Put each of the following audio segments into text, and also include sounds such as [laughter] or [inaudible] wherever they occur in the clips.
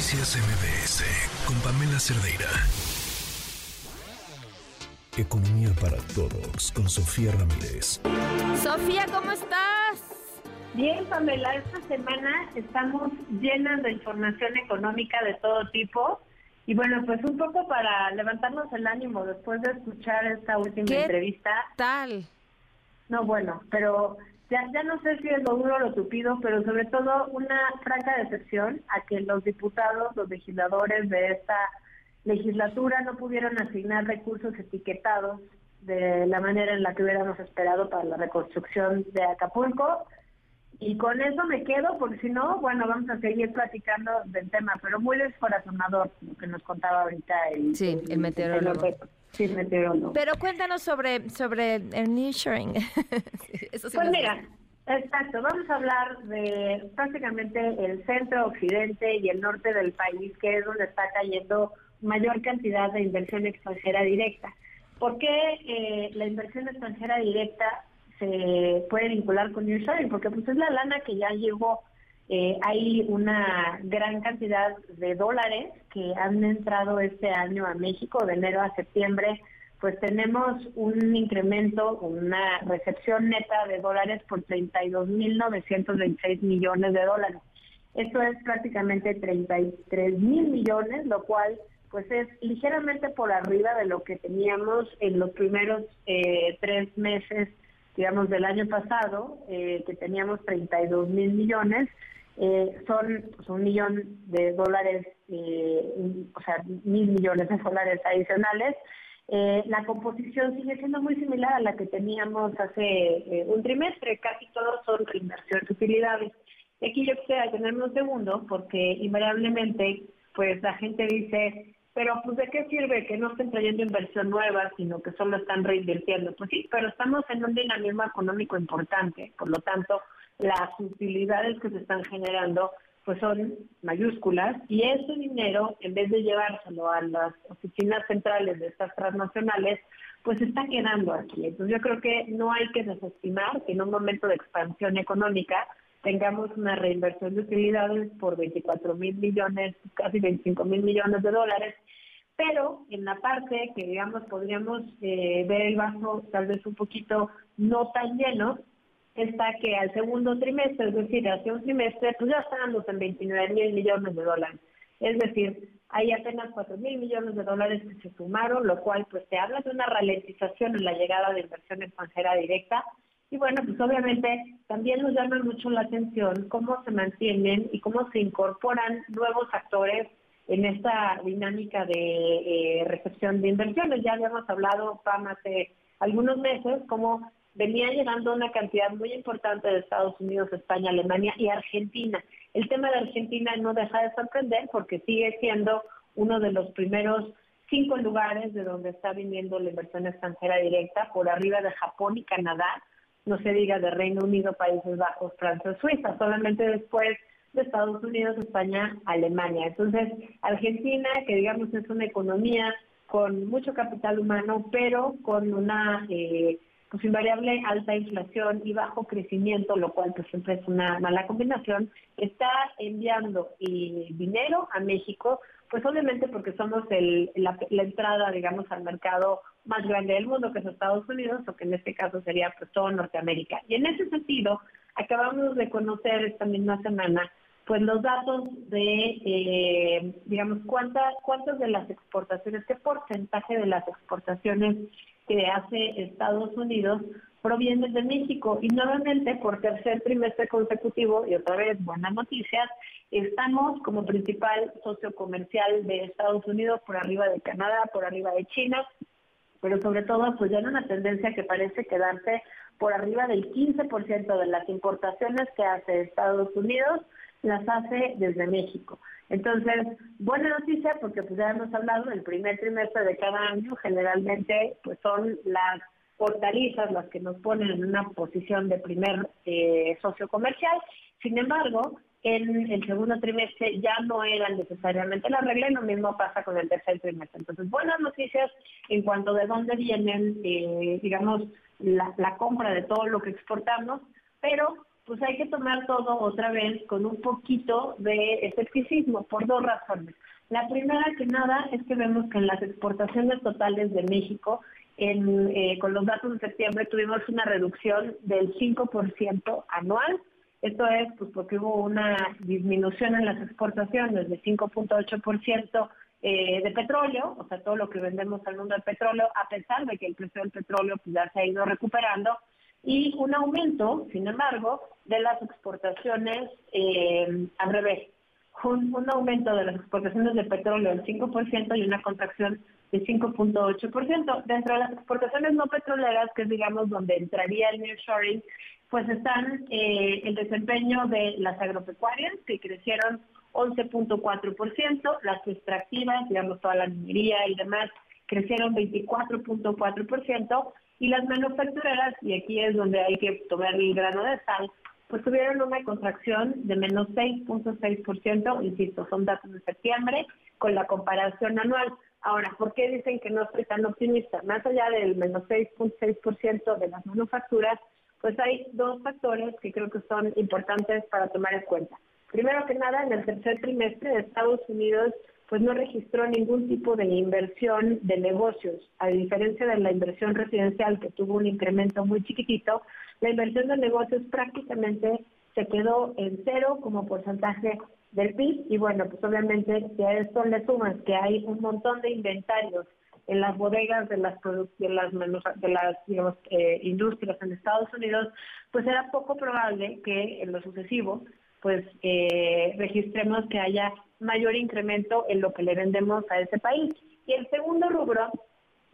Noticias MBS con Pamela Cerdeira. Economía para todos con Sofía Ramírez. Sofía, ¿cómo estás? Bien, Pamela, esta semana estamos llenas de información económica de todo tipo. Y bueno, pues un poco para levantarnos el ánimo después de escuchar esta última ¿Qué entrevista. tal? No, bueno, pero ya, ya no sé si es lo duro o lo tupido, pero sobre todo una franca decepción a que los diputados, los legisladores de esta legislatura no pudieron asignar recursos etiquetados de la manera en la que hubiéramos esperado para la reconstrucción de Acapulco. Y con eso me quedo, porque si no, bueno, vamos a seguir platicando del tema, pero muy descorazonador, lo que nos contaba ahorita el, Sí, el meteorólogo. Pero cuéntanos sobre, sobre el nearshoring. [laughs] Eso sí Pues mira, exacto, vamos a hablar de prácticamente el centro, occidente y el norte del país, que es donde está cayendo mayor cantidad de inversión extranjera directa. ¿Por qué eh, la inversión extranjera directa se puede vincular con nearshoring? Porque pues es la lana que ya llegó. Eh, hay una gran cantidad de dólares que han entrado este año a México de enero a septiembre pues tenemos un incremento, una recepción neta de dólares por 32.926 millones de dólares. Esto es prácticamente 33 mil millones, lo cual pues es ligeramente por arriba de lo que teníamos en los primeros eh, tres meses, digamos, del año pasado, eh, que teníamos 32 mil millones. Eh, son un millón de dólares, o sea, mil millones de dólares adicionales. Eh, la composición sigue siendo muy similar a la que teníamos hace eh, un trimestre, casi todos son reinversión de utilidades. Y aquí yo quisiera detenerme un segundo porque invariablemente pues la gente dice, pero pues de qué sirve que no estén trayendo inversión nueva, sino que solo están reinvirtiendo. Pues sí, pero estamos en un dinamismo económico importante, por lo tanto las utilidades que se están generando pues son mayúsculas y ese dinero, en vez de llevárselo a las oficinas centrales de estas transnacionales, pues está quedando aquí. Entonces yo creo que no hay que desestimar que en un momento de expansión económica tengamos una reinversión de utilidades por 24 mil millones, casi 25 mil millones de dólares, pero en la parte que digamos podríamos eh, ver el vaso tal vez un poquito no tan lleno, está que al segundo trimestre, es decir, hace un trimestre, pues ya estamos en 29 mil millones de dólares. Es decir, hay apenas 4 mil millones de dólares que se sumaron, lo cual pues te habla de una ralentización en la llegada de inversión extranjera directa. Y bueno, pues obviamente también nos llama mucho la atención cómo se mantienen y cómo se incorporan nuevos actores en esta dinámica de eh, recepción de inversiones. Ya habíamos hablado, Pam, hace algunos meses, cómo venía llegando una cantidad muy importante de Estados Unidos, España, Alemania y Argentina. El tema de Argentina no deja de sorprender porque sigue siendo uno de los primeros cinco lugares de donde está viniendo la inversión extranjera directa, por arriba de Japón y Canadá, no se diga de Reino Unido, Países Bajos, Francia, Suiza, solamente después de Estados Unidos, España, Alemania. Entonces, Argentina, que digamos es una economía con mucho capital humano, pero con una eh, pues invariable alta inflación y bajo crecimiento, lo cual pues siempre es una mala combinación, está enviando eh, dinero a México, pues obviamente porque somos el, la, la entrada, digamos, al mercado más grande del mundo, que es Estados Unidos, o que en este caso sería pues todo Norteamérica. Y en ese sentido, acabamos de conocer esta misma semana pues los datos de, eh, digamos, cuántas cuántas de las exportaciones, qué porcentaje de las exportaciones que hace Estados Unidos provienen de México. Y nuevamente, por tercer trimestre consecutivo, y otra vez buenas noticias, estamos como principal socio comercial de Estados Unidos por arriba de Canadá, por arriba de China, pero sobre todo pues ya en una tendencia que parece quedarse por arriba del 15% de las importaciones que hace Estados Unidos las hace desde México. Entonces, buena noticia porque pues ya hemos hablado, el primer trimestre de cada año generalmente pues son las hortalizas las que nos ponen en una posición de primer eh, socio comercial. Sin embargo, en el segundo trimestre ya no eran necesariamente la regla y lo mismo pasa con el tercer trimestre. Entonces, buenas noticias en cuanto de dónde vienen, eh, digamos, la compra de todo lo que exportamos, pero pues hay que tomar todo otra vez con un poquito de escepticismo por dos razones. La primera que nada es que vemos que en las exportaciones totales de México, en, eh, con los datos de septiembre, tuvimos una reducción del 5% anual. Esto es pues porque hubo una disminución en las exportaciones de 5.8% eh, de petróleo, o sea, todo lo que vendemos al mundo del petróleo, a pesar de que el precio del petróleo pues, ya se ha ido recuperando, y un aumento, sin embargo, de las exportaciones eh, al revés. Un, aumento de las exportaciones de petróleo del 5% y una contracción de 5.8%. Dentro de las exportaciones no petroleras, que es digamos donde entraría el nearshoring, pues están eh, el desempeño de las agropecuarias, que crecieron 11.4%, las extractivas, digamos toda la minería y demás, crecieron 24.4%, y las manufactureras, y aquí es donde hay que tomar el grano de sal, pues tuvieron una contracción de menos 6.6%, insisto, son datos de septiembre, con la comparación anual. Ahora, ¿por qué dicen que no estoy tan optimista? Más allá del menos 6.6% de las manufacturas, pues hay dos factores que creo que son importantes para tomar en cuenta. Primero que nada, en el tercer trimestre de Estados Unidos pues no registró ningún tipo de inversión de negocios, a diferencia de la inversión residencial que tuvo un incremento muy chiquitito, la inversión de negocios prácticamente se quedó en cero como porcentaje del PIB y bueno, pues obviamente si a esto le sumas que hay un montón de inventarios en las bodegas de las de las, de las eh, industrias en Estados Unidos, pues era poco probable que en lo sucesivo pues eh, registremos que haya mayor incremento en lo que le vendemos a ese país. Y el segundo rubro,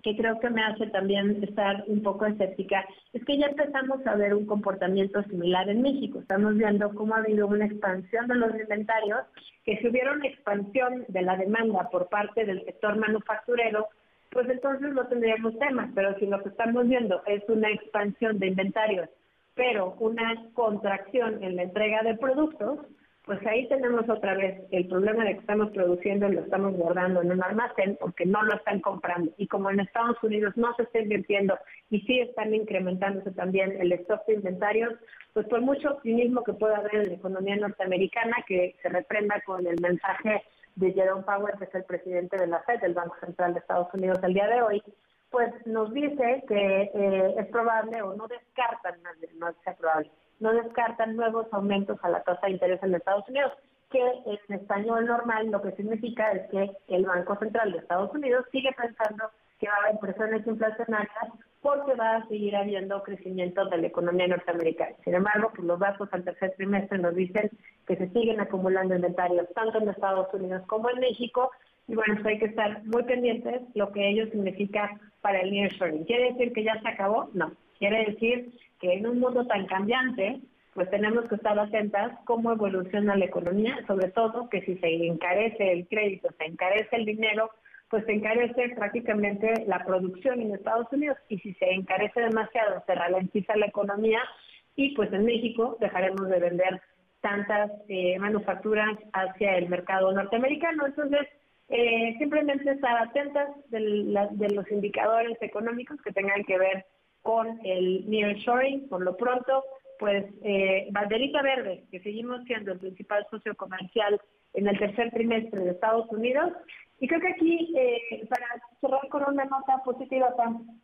que creo que me hace también estar un poco escéptica, es que ya empezamos a ver un comportamiento similar en México. Estamos viendo cómo ha habido una expansión de los inventarios, que si hubiera una expansión de la demanda por parte del sector manufacturero, pues entonces no tendríamos temas, pero si lo que estamos viendo es una expansión de inventarios pero una contracción en la entrega de productos, pues ahí tenemos otra vez el problema de que estamos produciendo y lo estamos guardando en un almacén porque no lo están comprando. Y como en Estados Unidos no se está invirtiendo y sí están incrementándose también el stock de inventarios, pues por mucho optimismo que pueda haber en la economía norteamericana, que se reprenda con el mensaje de Jerome Powell, que es el presidente de la Fed, del Banco Central de Estados Unidos, el día de hoy, pues nos dice que eh, es probable o no descartan, no es probable, no descartan nuevos aumentos a la tasa de interés en Estados Unidos, que en español normal lo que significa es que el Banco Central de Estados Unidos sigue pensando que va a haber presiones inflacionarias porque va a seguir habiendo crecimiento de la economía norteamericana. Sin embargo, pues los datos al tercer trimestre nos dicen que se siguen acumulando inventarios tanto en Estados Unidos como en México y bueno, pues hay que estar muy pendientes lo que ello significa para el nearshoring. ¿Quiere decir que ya se acabó? No. Quiere decir que en un mundo tan cambiante, pues tenemos que estar atentas cómo evoluciona la economía, sobre todo que si se encarece el crédito, se encarece el dinero, pues se encarece prácticamente la producción en Estados Unidos y si se encarece demasiado se ralentiza la economía y pues en México dejaremos de vender tantas eh, manufacturas hacia el mercado norteamericano. Entonces, eh, simplemente estar atentas de, los indicadores económicos que tengan que ver con el nearshoring. Por lo pronto, pues eh, banderita verde, que seguimos siendo el principal socio comercial en el tercer trimestre de Estados Unidos. Y creo que aquí, eh, para cerrar con una nota positiva,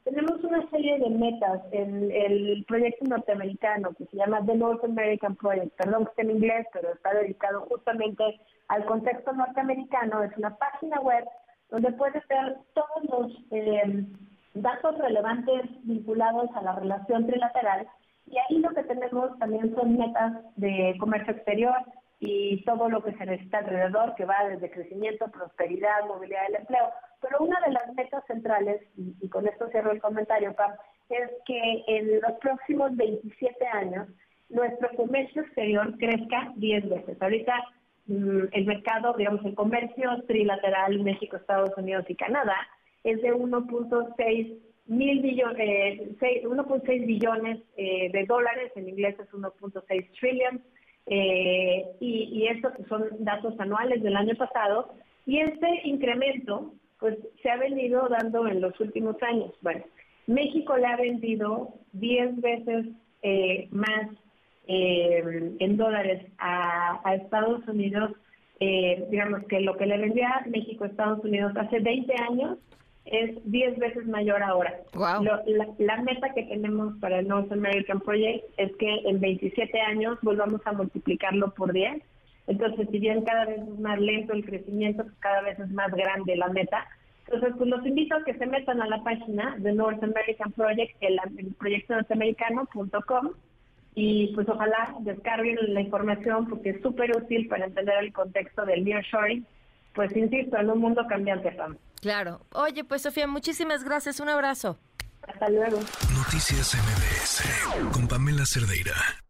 tenemos una serie de metas en el proyecto norteamericano que se llama The North American Project. Perdón que esté en inglés, pero está dedicado justamente al contexto norteamericano. Es una página web donde puedes ver todos los eh, datos relevantes vinculados a la relación trilateral. Y ahí lo que tenemos también son metas de comercio exterior y todo lo que se necesita alrededor, que va desde crecimiento, prosperidad, movilidad del empleo. Pero una de las metas centrales, y, con esto cierro el comentario, Pam, es que en los próximos 27 años nuestro comercio exterior crezca 10 veces. Ahorita Mm, el mercado, digamos, el comercio trilateral México, Estados Unidos y Canadá es de 1.6 mil billones, 1.6 billones eh, de dólares, en inglés es 1.6 trillion, eh, y, y estos son datos anuales del año pasado, y este incremento pues se ha venido dando en los últimos años. Bueno, México le ha vendido 10 veces eh, más eh, en dólares a, Estados Unidos, eh, digamos que lo que le vendía México a Estados Unidos hace 20 años es 10 veces mayor ahora. la, meta que tenemos para el North American Project es que en 27 años volvamos a multiplicarlo por 10. Entonces, si bien cada vez es más lento el crecimiento, pues cada vez es más grande la meta. Entonces, pues los invito a que se metan a la página de North American Project, el, el proyecto norteamericano.com, y pues ojalá descarguen la información porque es súper útil para entender el contexto del nearshoring, pues insisto, en un mundo cambiante, Pam. Claro. Oye, pues Sofía, muchísimas gracias. Un abrazo. Hasta luego. Noticias MBS con Pamela Cerdeira.